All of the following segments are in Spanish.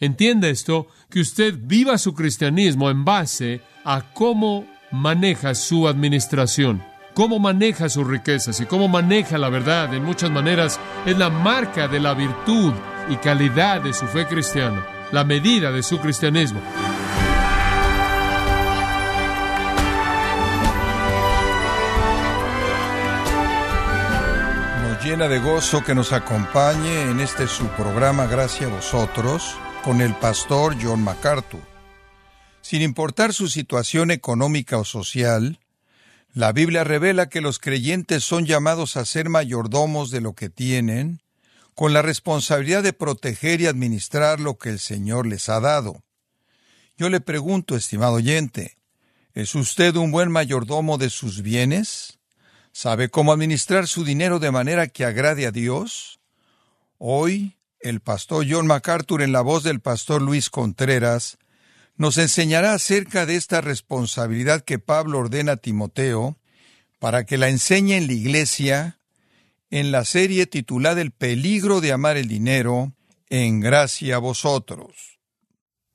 Entienda esto, que usted viva su cristianismo en base a cómo maneja su administración, cómo maneja sus riquezas y cómo maneja la verdad. En muchas maneras es la marca de la virtud y calidad de su fe cristiana, la medida de su cristianismo. Nos llena de gozo que nos acompañe en este su programa Gracias a vosotros con el pastor John MacArthur. Sin importar su situación económica o social, la Biblia revela que los creyentes son llamados a ser mayordomos de lo que tienen, con la responsabilidad de proteger y administrar lo que el Señor les ha dado. Yo le pregunto, estimado oyente, ¿es usted un buen mayordomo de sus bienes? ¿Sabe cómo administrar su dinero de manera que agrade a Dios? Hoy, el pastor John MacArthur, en la voz del pastor Luis Contreras, nos enseñará acerca de esta responsabilidad que Pablo ordena a Timoteo para que la enseñe en la iglesia en la serie titulada El peligro de amar el dinero, en gracia a vosotros.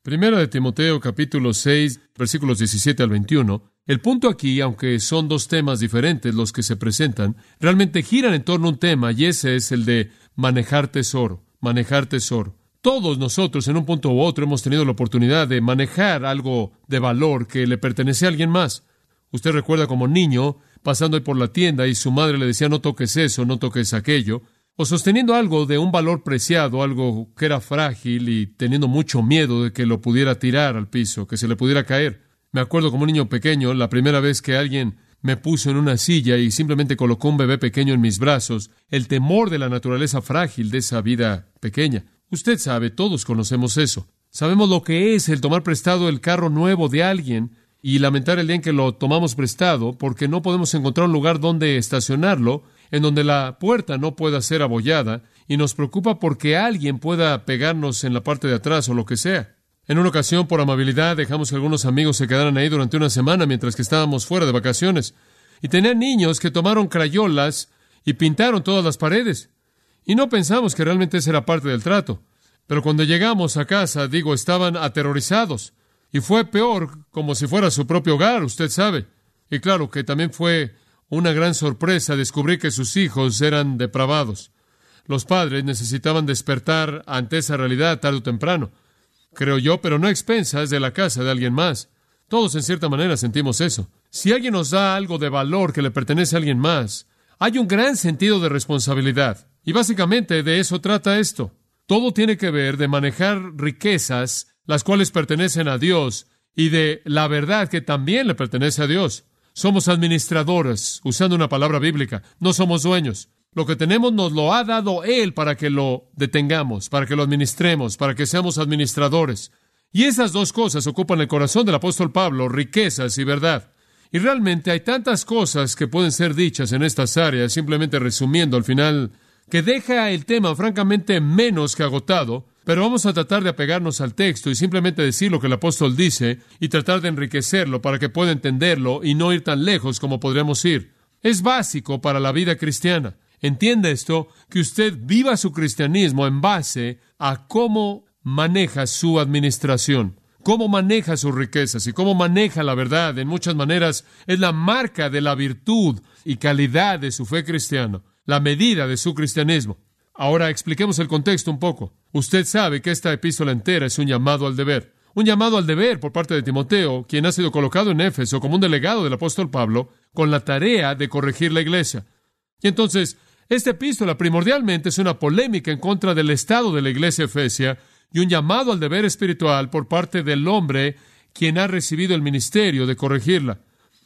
Primero de Timoteo capítulo 6 versículos 17 al 21. El punto aquí, aunque son dos temas diferentes los que se presentan, realmente giran en torno a un tema y ese es el de manejar tesoro, manejar tesoro. Todos nosotros en un punto u otro hemos tenido la oportunidad de manejar algo de valor que le pertenece a alguien más. Usted recuerda como niño pasando por la tienda y su madre le decía no toques eso, no toques aquello, o sosteniendo algo de un valor preciado, algo que era frágil y teniendo mucho miedo de que lo pudiera tirar al piso, que se le pudiera caer. Me acuerdo como niño pequeño, la primera vez que alguien me puso en una silla y simplemente colocó un bebé pequeño en mis brazos, el temor de la naturaleza frágil de esa vida pequeña. Usted sabe, todos conocemos eso. Sabemos lo que es el tomar prestado el carro nuevo de alguien y lamentar el día en que lo tomamos prestado porque no podemos encontrar un lugar donde estacionarlo, en donde la puerta no pueda ser abollada, y nos preocupa porque alguien pueda pegarnos en la parte de atrás o lo que sea. En una ocasión, por amabilidad, dejamos que algunos amigos se quedaran ahí durante una semana mientras que estábamos fuera de vacaciones. Y tenían niños que tomaron crayolas y pintaron todas las paredes. Y no pensamos que realmente esa era parte del trato. Pero cuando llegamos a casa, digo, estaban aterrorizados. Y fue peor como si fuera su propio hogar, usted sabe. Y claro que también fue una gran sorpresa descubrir que sus hijos eran depravados. Los padres necesitaban despertar ante esa realidad tarde o temprano, creo yo, pero no a expensas de la casa de alguien más. Todos en cierta manera sentimos eso. Si alguien nos da algo de valor que le pertenece a alguien más, hay un gran sentido de responsabilidad. Y básicamente de eso trata esto. Todo tiene que ver de manejar riquezas las cuales pertenecen a Dios, y de la verdad que también le pertenece a Dios. Somos administradores, usando una palabra bíblica, no somos dueños. Lo que tenemos nos lo ha dado Él para que lo detengamos, para que lo administremos, para que seamos administradores. Y esas dos cosas ocupan el corazón del apóstol Pablo, riquezas y verdad. Y realmente hay tantas cosas que pueden ser dichas en estas áreas, simplemente resumiendo al final, que deja el tema francamente menos que agotado, pero vamos a tratar de apegarnos al texto y simplemente decir lo que el apóstol dice y tratar de enriquecerlo para que pueda entenderlo y no ir tan lejos como podríamos ir. Es básico para la vida cristiana. Entienda esto, que usted viva su cristianismo en base a cómo maneja su administración, cómo maneja sus riquezas y cómo maneja la verdad. En muchas maneras es la marca de la virtud y calidad de su fe cristiana, la medida de su cristianismo. Ahora expliquemos el contexto un poco. Usted sabe que esta epístola entera es un llamado al deber. Un llamado al deber por parte de Timoteo, quien ha sido colocado en Éfeso como un delegado del apóstol Pablo, con la tarea de corregir la iglesia. Y entonces, esta epístola primordialmente es una polémica en contra del estado de la iglesia efesia y un llamado al deber espiritual por parte del hombre quien ha recibido el ministerio de corregirla.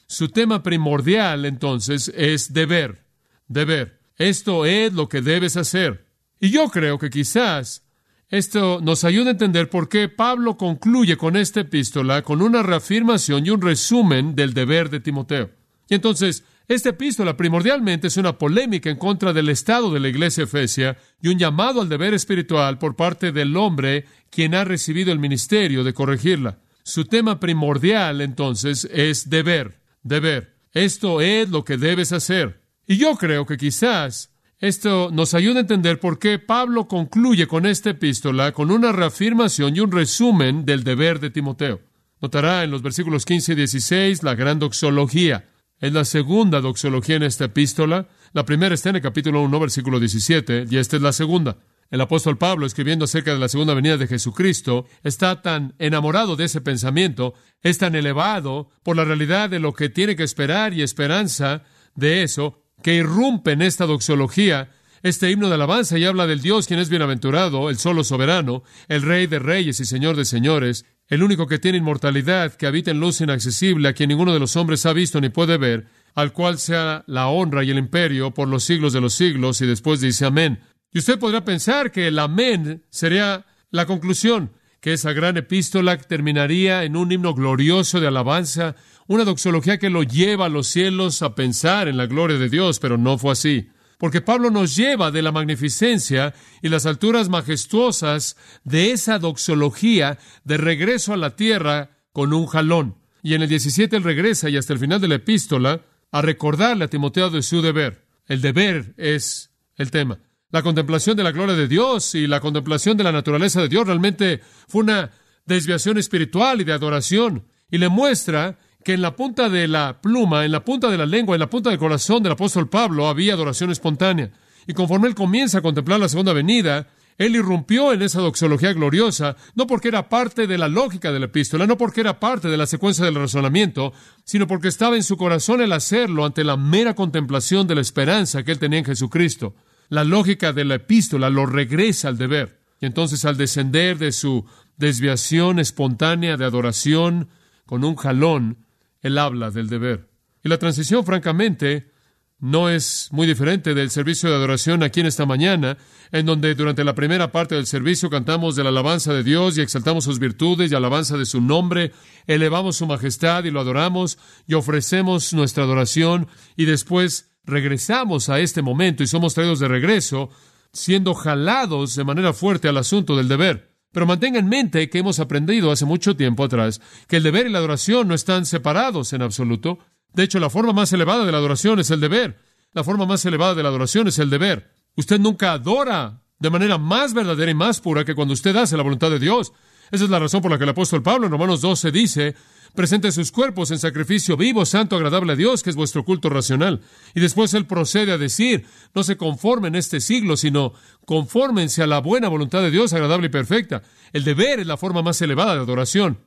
Su tema primordial, entonces, es deber. Deber. Esto es lo que debes hacer. Y yo creo que quizás esto nos ayuda a entender por qué Pablo concluye con esta epístola con una reafirmación y un resumen del deber de Timoteo. Y entonces, esta epístola primordialmente es una polémica en contra del estado de la iglesia efesia y un llamado al deber espiritual por parte del hombre quien ha recibido el ministerio de corregirla. Su tema primordial, entonces, es deber, deber. Esto es lo que debes hacer. Y yo creo que quizás Esto nos ayuda a entender por qué Pablo concluye con esta epístola con una reafirmación y un resumen del deber de Timoteo. Notará en los versículos 15 y 16 la gran doxología. Es la segunda doxología en esta epístola. La primera está en el capítulo 1, versículo 17, y esta es la segunda. El apóstol Pablo, escribiendo acerca de la segunda venida de Jesucristo, está tan enamorado de ese pensamiento, es tan elevado por la realidad de lo que tiene que esperar y esperanza de eso, que irrumpe en esta doxología, este himno de alabanza y habla del Dios quien es bienaventurado, el solo soberano, el Rey de reyes y Señor de señores, el único que tiene inmortalidad, que habita en luz inaccesible, a quien ninguno de los hombres ha visto ni puede ver, al cual sea la honra y el imperio por los siglos de los siglos, y después dice amén. Y usted podrá pensar que el amén sería la conclusión, que esa gran epístola terminaría en un himno glorioso de alabanza, una doxología que lo lleva a los cielos a pensar en la gloria de Dios, pero no fue así. Porque Pablo nos lleva de la magnificencia y las alturas majestuosas de esa doxología de regreso a la tierra con un jalón. Y en el 17 él regresa y hasta el final de la epístola a recordarle a Timoteo de su deber. El deber es el tema. La contemplación de la gloria de Dios y la contemplación de la naturaleza de Dios realmente fue una desviación espiritual y de adoración. Y le muestra que en la punta de la pluma, en la punta de la lengua, en la punta del corazón del apóstol Pablo había adoración espontánea. Y conforme él comienza a contemplar la segunda venida, él irrumpió en esa doxología gloriosa, no porque era parte de la lógica de la epístola, no porque era parte de la secuencia del razonamiento, sino porque estaba en su corazón el hacerlo ante la mera contemplación de la esperanza que él tenía en Jesucristo la lógica de la epístola lo regresa al deber. Y entonces al descender de su desviación espontánea de adoración con un jalón, él habla del deber. Y la transición, francamente, no es muy diferente del servicio de adoración aquí en esta mañana, en donde durante la primera parte del servicio cantamos de la alabanza de Dios y exaltamos sus virtudes y alabanza de su nombre, elevamos su majestad y lo adoramos y ofrecemos nuestra adoración y después regresamos a este momento y somos traídos de regreso, siendo jalados de manera fuerte al asunto del deber. Pero mantenga en mente que hemos aprendido hace mucho tiempo atrás que el deber y la adoración no están separados en absoluto. De hecho, la forma más elevada de la adoración es el deber. La forma más elevada de la adoración es el deber. Usted nunca adora de manera más verdadera y más pura que cuando usted hace la voluntad de Dios. Esa es la razón por la que el apóstol Pablo en Romanos 12 dice, Presente sus cuerpos en sacrificio vivo, santo, agradable a Dios, que es vuestro culto racional. Y después él procede a decir, no se conformen en este siglo, sino confórmense a la buena voluntad de Dios, agradable y perfecta. El deber es la forma más elevada de adoración.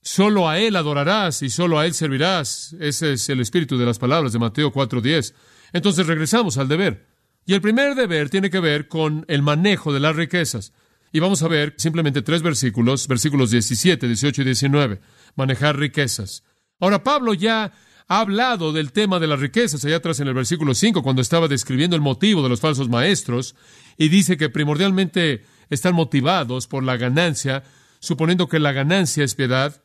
Solo a Él adorarás y solo a Él servirás. Ese es el espíritu de las palabras de Mateo 4.10. Entonces regresamos al deber. Y el primer deber tiene que ver con el manejo de las riquezas. Y vamos a ver simplemente tres versículos, versículos 17, 18 y 19 manejar riquezas. Ahora, Pablo ya ha hablado del tema de las riquezas allá atrás en el versículo 5, cuando estaba describiendo el motivo de los falsos maestros, y dice que primordialmente están motivados por la ganancia, suponiendo que la ganancia es piedad.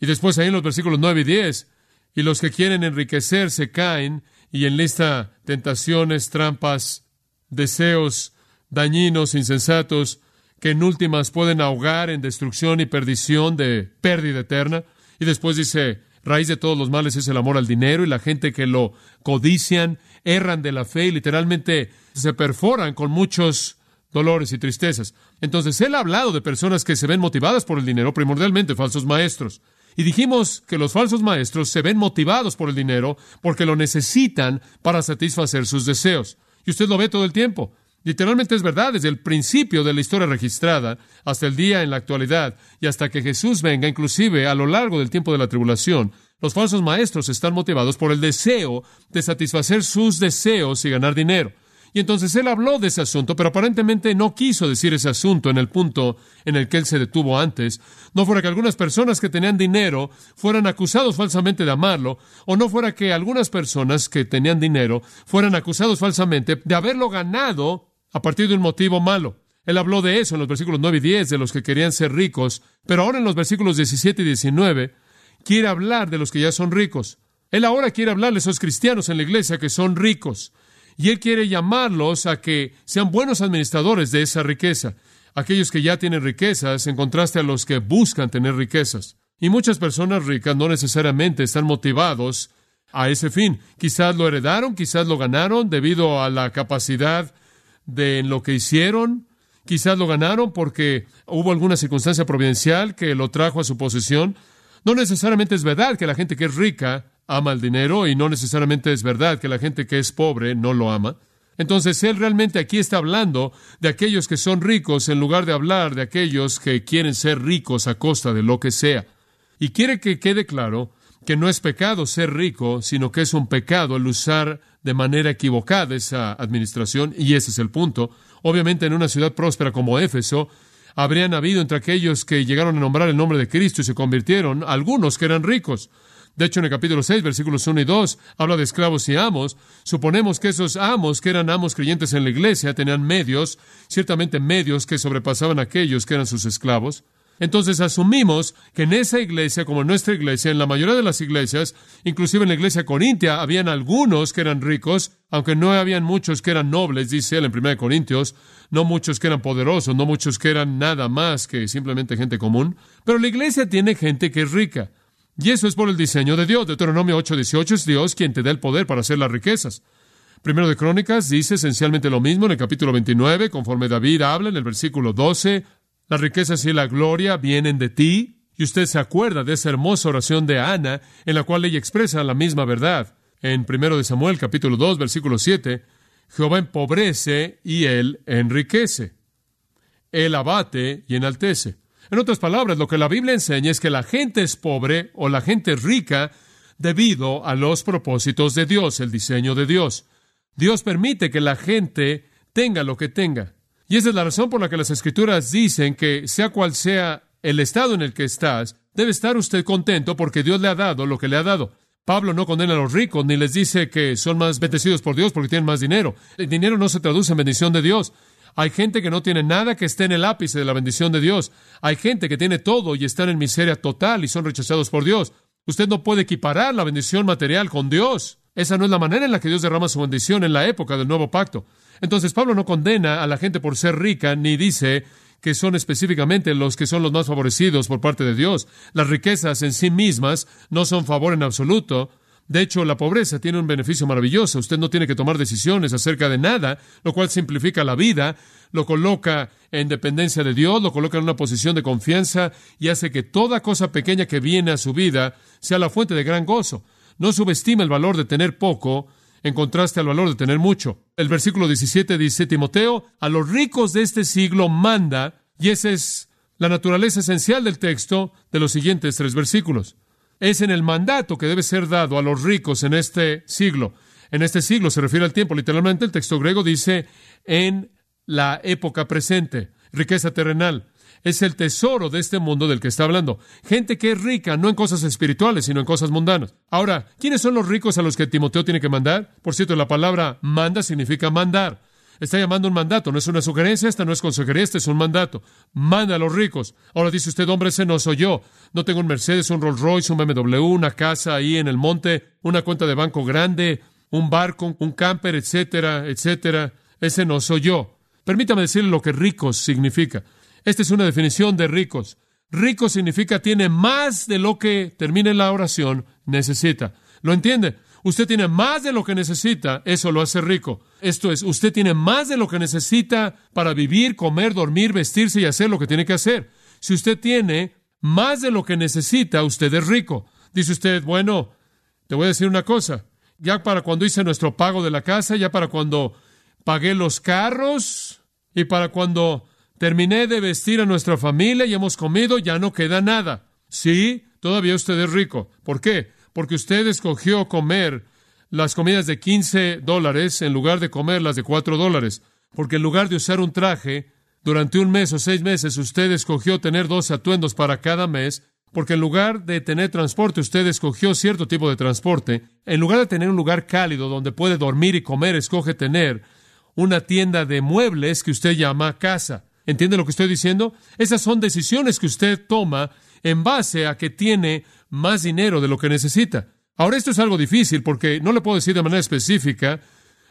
Y después ahí en los versículos 9 y 10, y los que quieren enriquecer caen y enlista tentaciones, trampas, deseos dañinos, insensatos, que en últimas pueden ahogar en destrucción y perdición de pérdida eterna. Y después dice, raíz de todos los males es el amor al dinero y la gente que lo codician, erran de la fe y literalmente se perforan con muchos dolores y tristezas. Entonces, él ha hablado de personas que se ven motivadas por el dinero, primordialmente falsos maestros. Y dijimos que los falsos maestros se ven motivados por el dinero porque lo necesitan para satisfacer sus deseos. Y usted lo ve todo el tiempo. Literalmente es verdad desde el principio de la historia registrada hasta el día en la actualidad y hasta que Jesús venga, inclusive a lo largo del tiempo de la tribulación. Los falsos maestros están motivados por el deseo de satisfacer sus deseos y ganar dinero. Y entonces él habló de ese asunto, pero aparentemente no quiso decir ese asunto en el punto en el que él se detuvo antes. No fuera que algunas personas que tenían dinero fueran acusados falsamente de amarlo, o no fuera que algunas personas que tenían dinero fueran acusados falsamente de haberlo ganado a partir de un motivo malo. Él habló de eso en los versículos 9 y 10, de los que querían ser ricos, pero ahora en los versículos 17 y 19 quiere hablar de los que ya son ricos. Él ahora quiere hablarle a esos cristianos en la iglesia que son ricos, y él quiere llamarlos a que sean buenos administradores de esa riqueza, aquellos que ya tienen riquezas en contraste a los que buscan tener riquezas. Y muchas personas ricas no necesariamente están motivados a ese fin. Quizás lo heredaron, quizás lo ganaron debido a la capacidad de lo que hicieron, quizás lo ganaron porque hubo alguna circunstancia providencial que lo trajo a su posesión. No necesariamente es verdad que la gente que es rica ama el dinero y no necesariamente es verdad que la gente que es pobre no lo ama. Entonces, él realmente aquí está hablando de aquellos que son ricos en lugar de hablar de aquellos que quieren ser ricos a costa de lo que sea. Y quiere que quede claro que no es pecado ser rico, sino que es un pecado el usar de manera equivocada esa administración, y ese es el punto. Obviamente en una ciudad próspera como Éfeso, habrían habido entre aquellos que llegaron a nombrar el nombre de Cristo y se convirtieron, algunos que eran ricos. De hecho, en el capítulo 6, versículos 1 y 2, habla de esclavos y amos. Suponemos que esos amos, que eran amos creyentes en la iglesia, tenían medios, ciertamente medios que sobrepasaban a aquellos que eran sus esclavos. Entonces asumimos que en esa iglesia, como en nuestra iglesia, en la mayoría de las iglesias, inclusive en la iglesia corintia, habían algunos que eran ricos, aunque no habían muchos que eran nobles, dice él en 1 Corintios, no muchos que eran poderosos, no muchos que eran nada más que simplemente gente común, pero la iglesia tiene gente que es rica. Y eso es por el diseño de Dios. Deuteronomio 8:18 es Dios quien te da el poder para hacer las riquezas. Primero de Crónicas dice esencialmente lo mismo en el capítulo 29, conforme David habla en el versículo 12, las riquezas y la gloria vienen de ti. Y usted se acuerda de esa hermosa oración de Ana, en la cual ella expresa la misma verdad. En primero de Samuel, capítulo 2, versículo 7, Jehová empobrece y él enriquece. Él abate y enaltece. En otras palabras, lo que la Biblia enseña es que la gente es pobre o la gente es rica debido a los propósitos de Dios, el diseño de Dios. Dios permite que la gente tenga lo que tenga. Y esa es la razón por la que las escrituras dicen que sea cual sea el estado en el que estás, debe estar usted contento porque Dios le ha dado lo que le ha dado. Pablo no condena a los ricos ni les dice que son más bendecidos por Dios porque tienen más dinero. El dinero no se traduce en bendición de Dios. Hay gente que no tiene nada que esté en el ápice de la bendición de Dios. Hay gente que tiene todo y están en miseria total y son rechazados por Dios. Usted no puede equiparar la bendición material con Dios. Esa no es la manera en la que Dios derrama su bendición en la época del nuevo pacto. Entonces Pablo no condena a la gente por ser rica ni dice que son específicamente los que son los más favorecidos por parte de Dios. Las riquezas en sí mismas no son favor en absoluto, de hecho, la pobreza tiene un beneficio maravilloso. Usted no tiene que tomar decisiones acerca de nada, lo cual simplifica la vida, lo coloca en dependencia de Dios, lo coloca en una posición de confianza y hace que toda cosa pequeña que viene a su vida sea la fuente de gran gozo. No subestima el valor de tener poco en contraste al valor de tener mucho. El versículo 17 dice, Timoteo, a los ricos de este siglo manda, y esa es la naturaleza esencial del texto de los siguientes tres versículos es en el mandato que debe ser dado a los ricos en este siglo. En este siglo se refiere al tiempo, literalmente el texto griego dice en la época presente, riqueza terrenal. Es el tesoro de este mundo del que está hablando. Gente que es rica, no en cosas espirituales, sino en cosas mundanas. Ahora, ¿quiénes son los ricos a los que Timoteo tiene que mandar? Por cierto, la palabra manda significa mandar. Está llamando un mandato, no es una sugerencia, esta no es consejería, este es un mandato. Manda a los ricos. Ahora dice usted, hombre, ese no soy yo. No tengo un Mercedes, un Rolls Royce, un BMW, una casa ahí en el monte, una cuenta de banco grande, un barco, un camper, etcétera, etcétera. Ese no soy yo. Permítame decirle lo que ricos significa. Esta es una definición de ricos. Rico significa tiene más de lo que, termine la oración, necesita. ¿Lo entiende? Usted tiene más de lo que necesita, eso lo hace rico. Esto es, usted tiene más de lo que necesita para vivir, comer, dormir, vestirse y hacer lo que tiene que hacer. Si usted tiene más de lo que necesita, usted es rico. Dice usted, bueno, te voy a decir una cosa. Ya para cuando hice nuestro pago de la casa, ya para cuando pagué los carros y para cuando terminé de vestir a nuestra familia y hemos comido, ya no queda nada. Sí, todavía usted es rico. ¿Por qué? Porque usted escogió comer las comidas de 15 dólares en lugar de comer las de 4 dólares. Porque en lugar de usar un traje, durante un mes o seis meses usted escogió tener dos atuendos para cada mes, porque en lugar de tener transporte, usted escogió cierto tipo de transporte. En lugar de tener un lugar cálido donde puede dormir y comer, escoge tener una tienda de muebles que usted llama casa. ¿Entiende lo que estoy diciendo? Esas son decisiones que usted toma en base a que tiene más dinero de lo que necesita. Ahora esto es algo difícil porque no le puedo decir de manera específica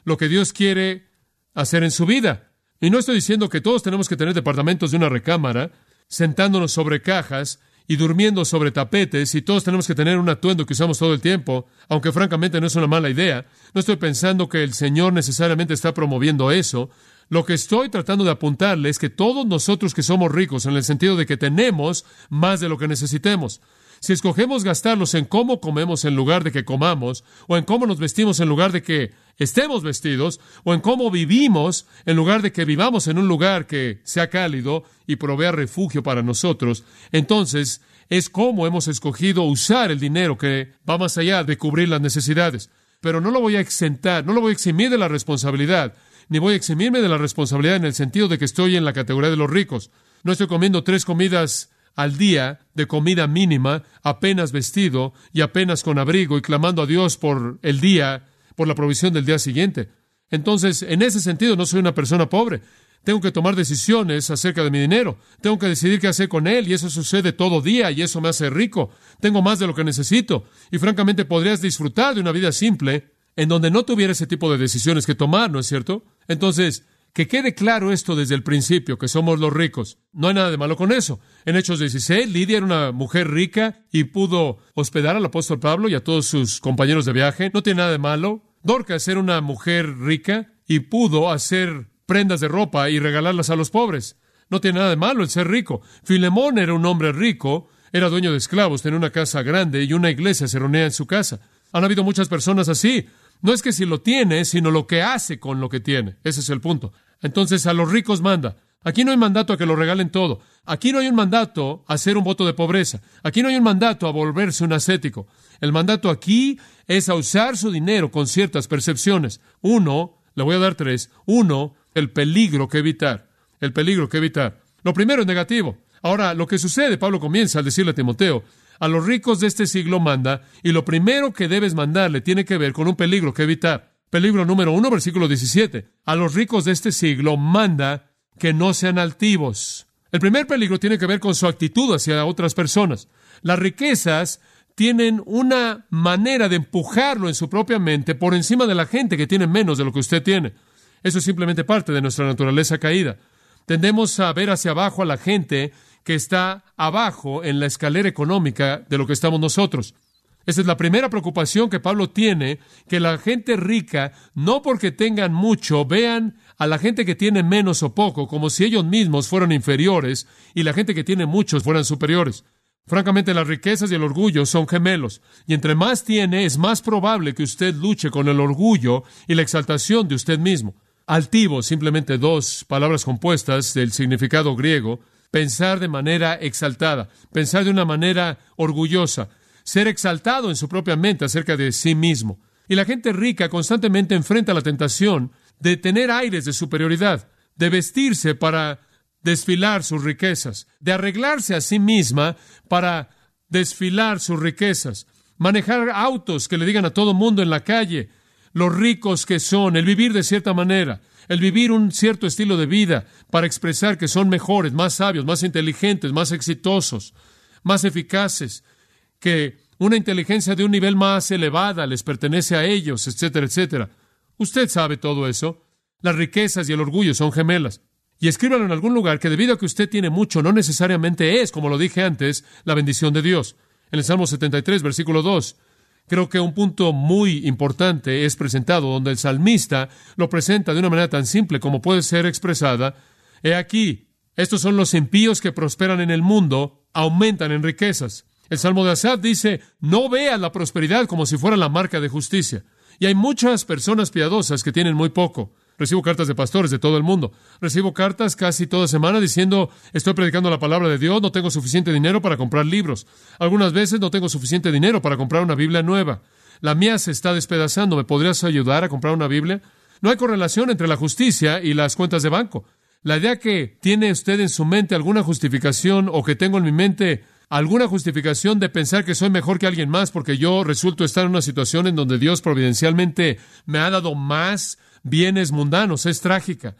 lo que Dios quiere hacer en su vida. Y no estoy diciendo que todos tenemos que tener departamentos de una recámara, sentándonos sobre cajas y durmiendo sobre tapetes y todos tenemos que tener un atuendo que usamos todo el tiempo, aunque francamente no es una mala idea. No estoy pensando que el Señor necesariamente está promoviendo eso. Lo que estoy tratando de apuntarle es que todos nosotros que somos ricos, en el sentido de que tenemos más de lo que necesitemos, si escogemos gastarlos en cómo comemos en lugar de que comamos, o en cómo nos vestimos en lugar de que estemos vestidos, o en cómo vivimos en lugar de que vivamos en un lugar que sea cálido y provea refugio para nosotros, entonces es cómo hemos escogido usar el dinero que va más allá de cubrir las necesidades. Pero no lo voy a exentar, no lo voy a eximir de la responsabilidad, ni voy a eximirme de la responsabilidad en el sentido de que estoy en la categoría de los ricos. No estoy comiendo tres comidas al día de comida mínima, apenas vestido y apenas con abrigo y clamando a Dios por el día, por la provisión del día siguiente. Entonces, en ese sentido, no soy una persona pobre. Tengo que tomar decisiones acerca de mi dinero. Tengo que decidir qué hacer con él y eso sucede todo día y eso me hace rico. Tengo más de lo que necesito y francamente podrías disfrutar de una vida simple en donde no tuviera ese tipo de decisiones que tomar, ¿no es cierto? Entonces, que quede claro esto desde el principio, que somos los ricos. No hay nada de malo con eso. En Hechos 16, Lidia era una mujer rica y pudo hospedar al apóstol Pablo y a todos sus compañeros de viaje. No tiene nada de malo. Dorcas era una mujer rica y pudo hacer prendas de ropa y regalarlas a los pobres. No tiene nada de malo el ser rico. Filemón era un hombre rico, era dueño de esclavos, tenía una casa grande y una iglesia se reunía en su casa. Han habido muchas personas así. No es que si lo tiene, sino lo que hace con lo que tiene. Ese es el punto. Entonces a los ricos manda. Aquí no hay mandato a que lo regalen todo. Aquí no hay un mandato a hacer un voto de pobreza. Aquí no hay un mandato a volverse un ascético. El mandato aquí es a usar su dinero con ciertas percepciones. Uno, le voy a dar tres. Uno, el peligro que evitar. El peligro que evitar. Lo primero es negativo. Ahora, lo que sucede, Pablo comienza al decirle a Timoteo, a los ricos de este siglo manda, y lo primero que debes mandarle tiene que ver con un peligro que evitar. Peligro número uno, versículo 17. A los ricos de este siglo manda que no sean altivos. El primer peligro tiene que ver con su actitud hacia otras personas. Las riquezas tienen una manera de empujarlo en su propia mente por encima de la gente que tiene menos de lo que usted tiene. Eso es simplemente parte de nuestra naturaleza caída. Tendemos a ver hacia abajo a la gente que está abajo en la escalera económica de lo que estamos nosotros. Esa es la primera preocupación que Pablo tiene, que la gente rica, no porque tengan mucho, vean a la gente que tiene menos o poco como si ellos mismos fueran inferiores y la gente que tiene muchos fueran superiores. Francamente, las riquezas y el orgullo son gemelos, y entre más tiene, es más probable que usted luche con el orgullo y la exaltación de usted mismo. Altivo, simplemente dos palabras compuestas del significado griego, pensar de manera exaltada, pensar de una manera orgullosa, ser exaltado en su propia mente acerca de sí mismo. Y la gente rica constantemente enfrenta la tentación de tener aires de superioridad, de vestirse para desfilar sus riquezas, de arreglarse a sí misma para desfilar sus riquezas, manejar autos que le digan a todo mundo en la calle los ricos que son, el vivir de cierta manera, el vivir un cierto estilo de vida para expresar que son mejores, más sabios, más inteligentes, más exitosos, más eficaces, que una inteligencia de un nivel más elevada les pertenece a ellos, etcétera, etcétera. Usted sabe todo eso. Las riquezas y el orgullo son gemelas. Y escríbalo en algún lugar que debido a que usted tiene mucho, no necesariamente es, como lo dije antes, la bendición de Dios. En el Salmo 73, versículo 2, creo que un punto muy importante es presentado, donde el salmista lo presenta de una manera tan simple como puede ser expresada. He aquí, estos son los impíos que prosperan en el mundo, aumentan en riquezas. El Salmo de Asad dice, no vea la prosperidad como si fuera la marca de justicia. Y hay muchas personas piadosas que tienen muy poco. Recibo cartas de pastores de todo el mundo. Recibo cartas casi toda semana diciendo, estoy predicando la palabra de Dios, no tengo suficiente dinero para comprar libros. Algunas veces no tengo suficiente dinero para comprar una Biblia nueva. La mía se está despedazando. ¿Me podrías ayudar a comprar una Biblia? No hay correlación entre la justicia y las cuentas de banco. La idea que tiene usted en su mente alguna justificación o que tengo en mi mente alguna justificación de pensar que soy mejor que alguien más porque yo resulto estar en una situación en donde Dios providencialmente me ha dado más bienes mundanos. Es trágica.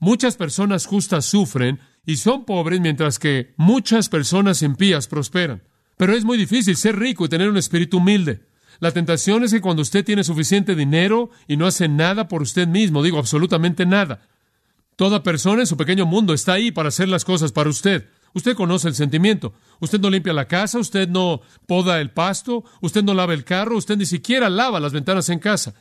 Muchas personas justas sufren y son pobres mientras que muchas personas impías prosperan. Pero es muy difícil ser rico y tener un espíritu humilde. La tentación es que cuando usted tiene suficiente dinero y no hace nada por usted mismo, digo absolutamente nada, toda persona en su pequeño mundo está ahí para hacer las cosas para usted. Usted conoce el sentimiento. Usted no limpia la casa, usted no poda el pasto, usted no lava el carro, usted ni siquiera lava las ventanas en casa.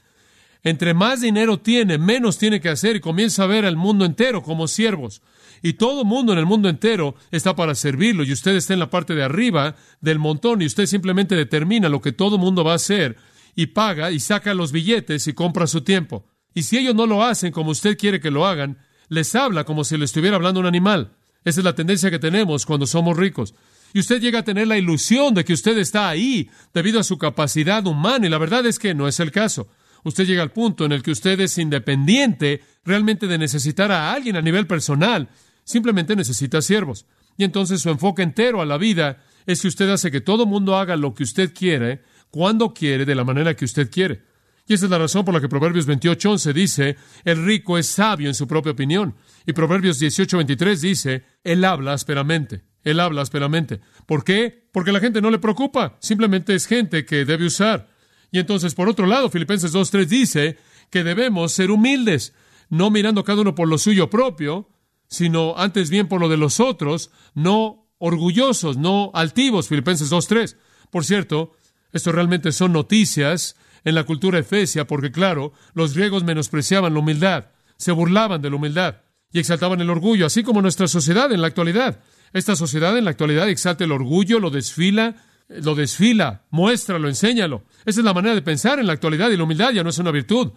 Entre más dinero tiene, menos tiene que hacer y comienza a ver al mundo entero como siervos. Y todo mundo en el mundo entero está para servirlo y usted está en la parte de arriba del montón y usted simplemente determina lo que todo mundo va a hacer y paga y saca los billetes y compra su tiempo. Y si ellos no lo hacen como usted quiere que lo hagan, les habla como si le estuviera hablando un animal. Esa es la tendencia que tenemos cuando somos ricos. Y usted llega a tener la ilusión de que usted está ahí debido a su capacidad humana y la verdad es que no es el caso. Usted llega al punto en el que usted es independiente realmente de necesitar a alguien a nivel personal simplemente necesita siervos. Y entonces su enfoque entero a la vida es que usted hace que todo mundo haga lo que usted quiere, cuando quiere, de la manera que usted quiere. Y esa es la razón por la que Proverbios 28.11 dice, el rico es sabio en su propia opinión. Y Proverbios 18.23 dice, él habla ásperamente. Él habla ásperamente. ¿Por qué? Porque la gente no le preocupa. Simplemente es gente que debe usar. Y entonces, por otro lado, Filipenses 2.3 dice que debemos ser humildes, no mirando cada uno por lo suyo propio, sino antes bien por lo de los otros, no orgullosos, no altivos, Filipenses 2.3. Por cierto, esto realmente son noticias en la cultura efesia, porque claro, los griegos menospreciaban la humildad, se burlaban de la humildad y exaltaban el orgullo, así como nuestra sociedad en la actualidad. Esta sociedad en la actualidad exalta el orgullo, lo desfila, lo desfila, muéstralo, enséñalo. Esa es la manera de pensar en la actualidad y la humildad ya no es una virtud.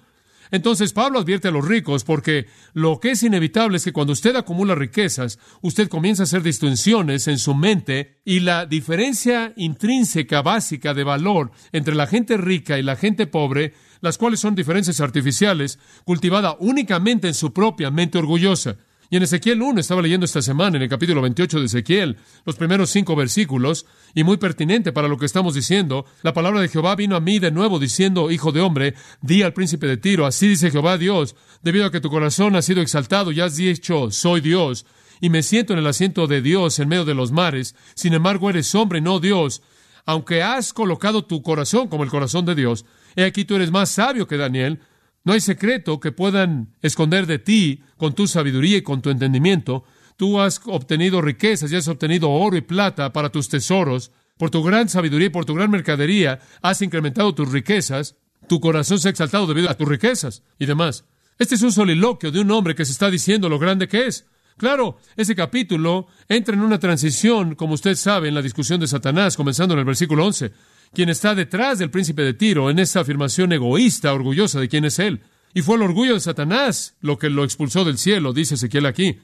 Entonces Pablo advierte a los ricos porque lo que es inevitable es que cuando usted acumula riquezas, usted comienza a hacer distinciones en su mente y la diferencia intrínseca básica de valor entre la gente rica y la gente pobre, las cuales son diferencias artificiales, cultivada únicamente en su propia mente orgullosa. Y en Ezequiel 1 estaba leyendo esta semana, en el capítulo 28 de Ezequiel, los primeros cinco versículos, y muy pertinente para lo que estamos diciendo, la palabra de Jehová vino a mí de nuevo diciendo, Hijo de hombre, di al príncipe de Tiro, así dice Jehová Dios, debido a que tu corazón ha sido exaltado y has dicho, soy Dios, y me siento en el asiento de Dios en medio de los mares, sin embargo eres hombre, no Dios, aunque has colocado tu corazón como el corazón de Dios, he aquí tú eres más sabio que Daniel, no hay secreto que puedan esconder de ti con tu sabiduría y con tu entendimiento. Tú has obtenido riquezas y has obtenido oro y plata para tus tesoros. Por tu gran sabiduría y por tu gran mercadería has incrementado tus riquezas. Tu corazón se ha exaltado debido a tus riquezas y demás. Este es un soliloquio de un hombre que se está diciendo lo grande que es. Claro, ese capítulo entra en una transición, como usted sabe, en la discusión de Satanás, comenzando en el versículo 11 quien está detrás del príncipe de Tiro en esta afirmación egoísta, orgullosa de quién es él. Y fue el orgullo de Satanás lo que lo expulsó del cielo, dice Ezequiel aquí.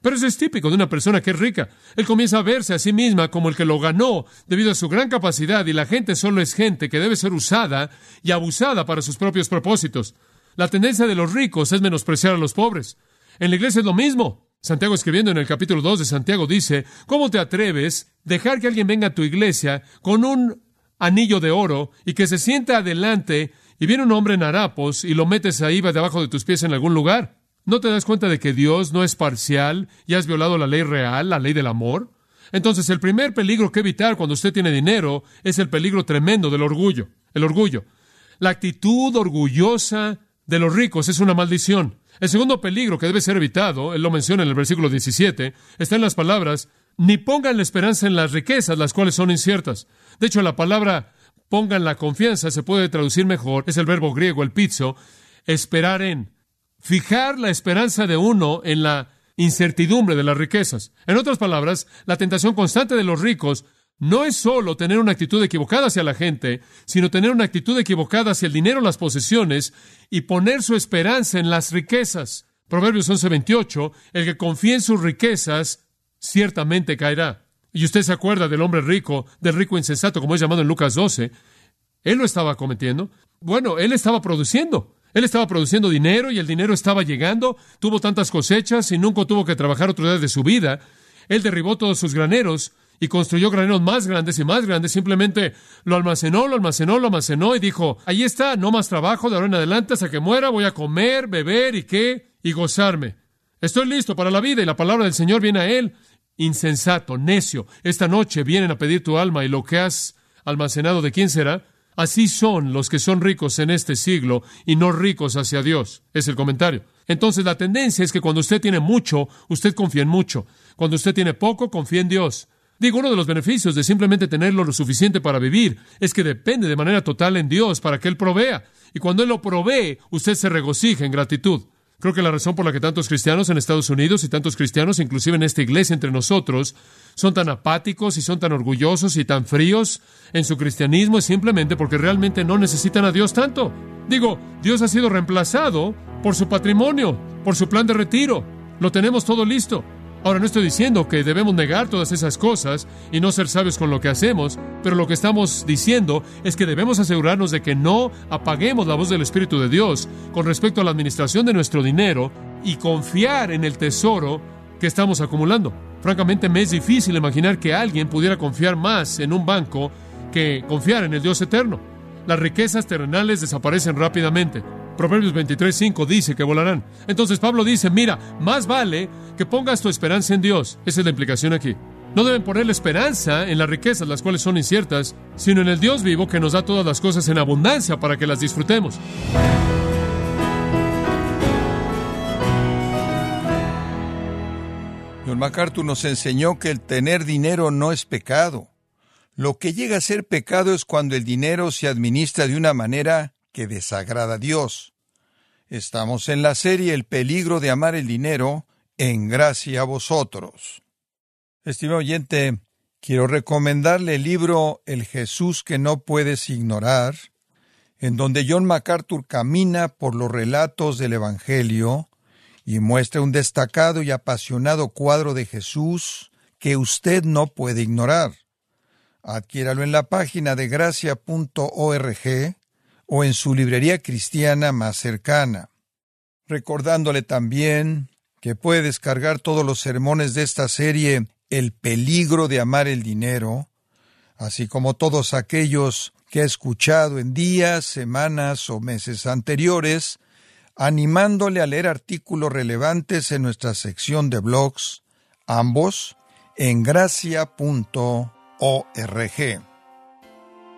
Pero eso es típico de una persona que es rica. Él comienza a verse a sí misma como el que lo ganó debido a su gran capacidad y la gente solo es gente que debe ser usada y abusada para sus propios propósitos. La tendencia de los ricos es menospreciar a los pobres. En la iglesia es lo mismo. Santiago escribiendo en el capítulo 2 de Santiago dice, ¿cómo te atreves dejar que alguien venga a tu iglesia con un anillo de oro y que se sienta adelante y viene un hombre en harapos y lo metes ahí debajo de tus pies en algún lugar. ¿No te das cuenta de que Dios no es parcial y has violado la ley real, la ley del amor? Entonces el primer peligro que evitar cuando usted tiene dinero es el peligro tremendo del orgullo. El orgullo. La actitud orgullosa de los ricos es una maldición. El segundo peligro que debe ser evitado, él lo menciona en el versículo 17, está en las palabras, ni pongan la esperanza en las riquezas, las cuales son inciertas. De hecho, la palabra pongan la confianza se puede traducir mejor, es el verbo griego, el pizzo, esperar en. Fijar la esperanza de uno en la incertidumbre de las riquezas. En otras palabras, la tentación constante de los ricos no es solo tener una actitud equivocada hacia la gente, sino tener una actitud equivocada hacia el dinero, las posesiones y poner su esperanza en las riquezas. Proverbios 11:28, el que confía en sus riquezas ciertamente caerá. Y usted se acuerda del hombre rico, del rico insensato, como es llamado en Lucas 12. Él lo estaba cometiendo. Bueno, él estaba produciendo. Él estaba produciendo dinero y el dinero estaba llegando. Tuvo tantas cosechas y nunca tuvo que trabajar otro día de su vida. Él derribó todos sus graneros y construyó graneros más grandes y más grandes. Simplemente lo almacenó, lo almacenó, lo almacenó y dijo, ahí está, no más trabajo de ahora en adelante hasta que muera. Voy a comer, beber y qué, y gozarme. Estoy listo para la vida y la palabra del Señor viene a él insensato, necio, esta noche vienen a pedir tu alma y lo que has almacenado de quién será. Así son los que son ricos en este siglo y no ricos hacia Dios. Es el comentario. Entonces la tendencia es que cuando usted tiene mucho, usted confía en mucho. Cuando usted tiene poco, confía en Dios. Digo, uno de los beneficios de simplemente tenerlo lo suficiente para vivir es que depende de manera total en Dios para que Él provea. Y cuando Él lo provee, usted se regocija en gratitud. Creo que la razón por la que tantos cristianos en Estados Unidos y tantos cristianos, inclusive en esta iglesia entre nosotros, son tan apáticos y son tan orgullosos y tan fríos en su cristianismo es simplemente porque realmente no necesitan a Dios tanto. Digo, Dios ha sido reemplazado por su patrimonio, por su plan de retiro. Lo tenemos todo listo. Ahora no estoy diciendo que debemos negar todas esas cosas y no ser sabios con lo que hacemos, pero lo que estamos diciendo es que debemos asegurarnos de que no apaguemos la voz del Espíritu de Dios con respecto a la administración de nuestro dinero y confiar en el tesoro que estamos acumulando. Francamente me es difícil imaginar que alguien pudiera confiar más en un banco que confiar en el Dios eterno. Las riquezas terrenales desaparecen rápidamente. Proverbios 23:5 dice que volarán. Entonces Pablo dice, mira, más vale que pongas tu esperanza en Dios. Esa es la implicación aquí. No deben poner la esperanza en las riquezas, las cuales son inciertas, sino en el Dios vivo que nos da todas las cosas en abundancia para que las disfrutemos. John MacArthur nos enseñó que el tener dinero no es pecado. Lo que llega a ser pecado es cuando el dinero se administra de una manera que desagrada a Dios. Estamos en la serie El peligro de amar el dinero, en gracia a vosotros. Estimado oyente, quiero recomendarle el libro El Jesús que no puedes ignorar, en donde John MacArthur camina por los relatos del Evangelio y muestra un destacado y apasionado cuadro de Jesús que usted no puede ignorar. Adquiéralo en la página de gracia.org o en su librería cristiana más cercana. Recordándole también que puede descargar todos los sermones de esta serie El peligro de amar el dinero, así como todos aquellos que ha escuchado en días, semanas o meses anteriores, animándole a leer artículos relevantes en nuestra sección de blogs, ambos en gracia.org.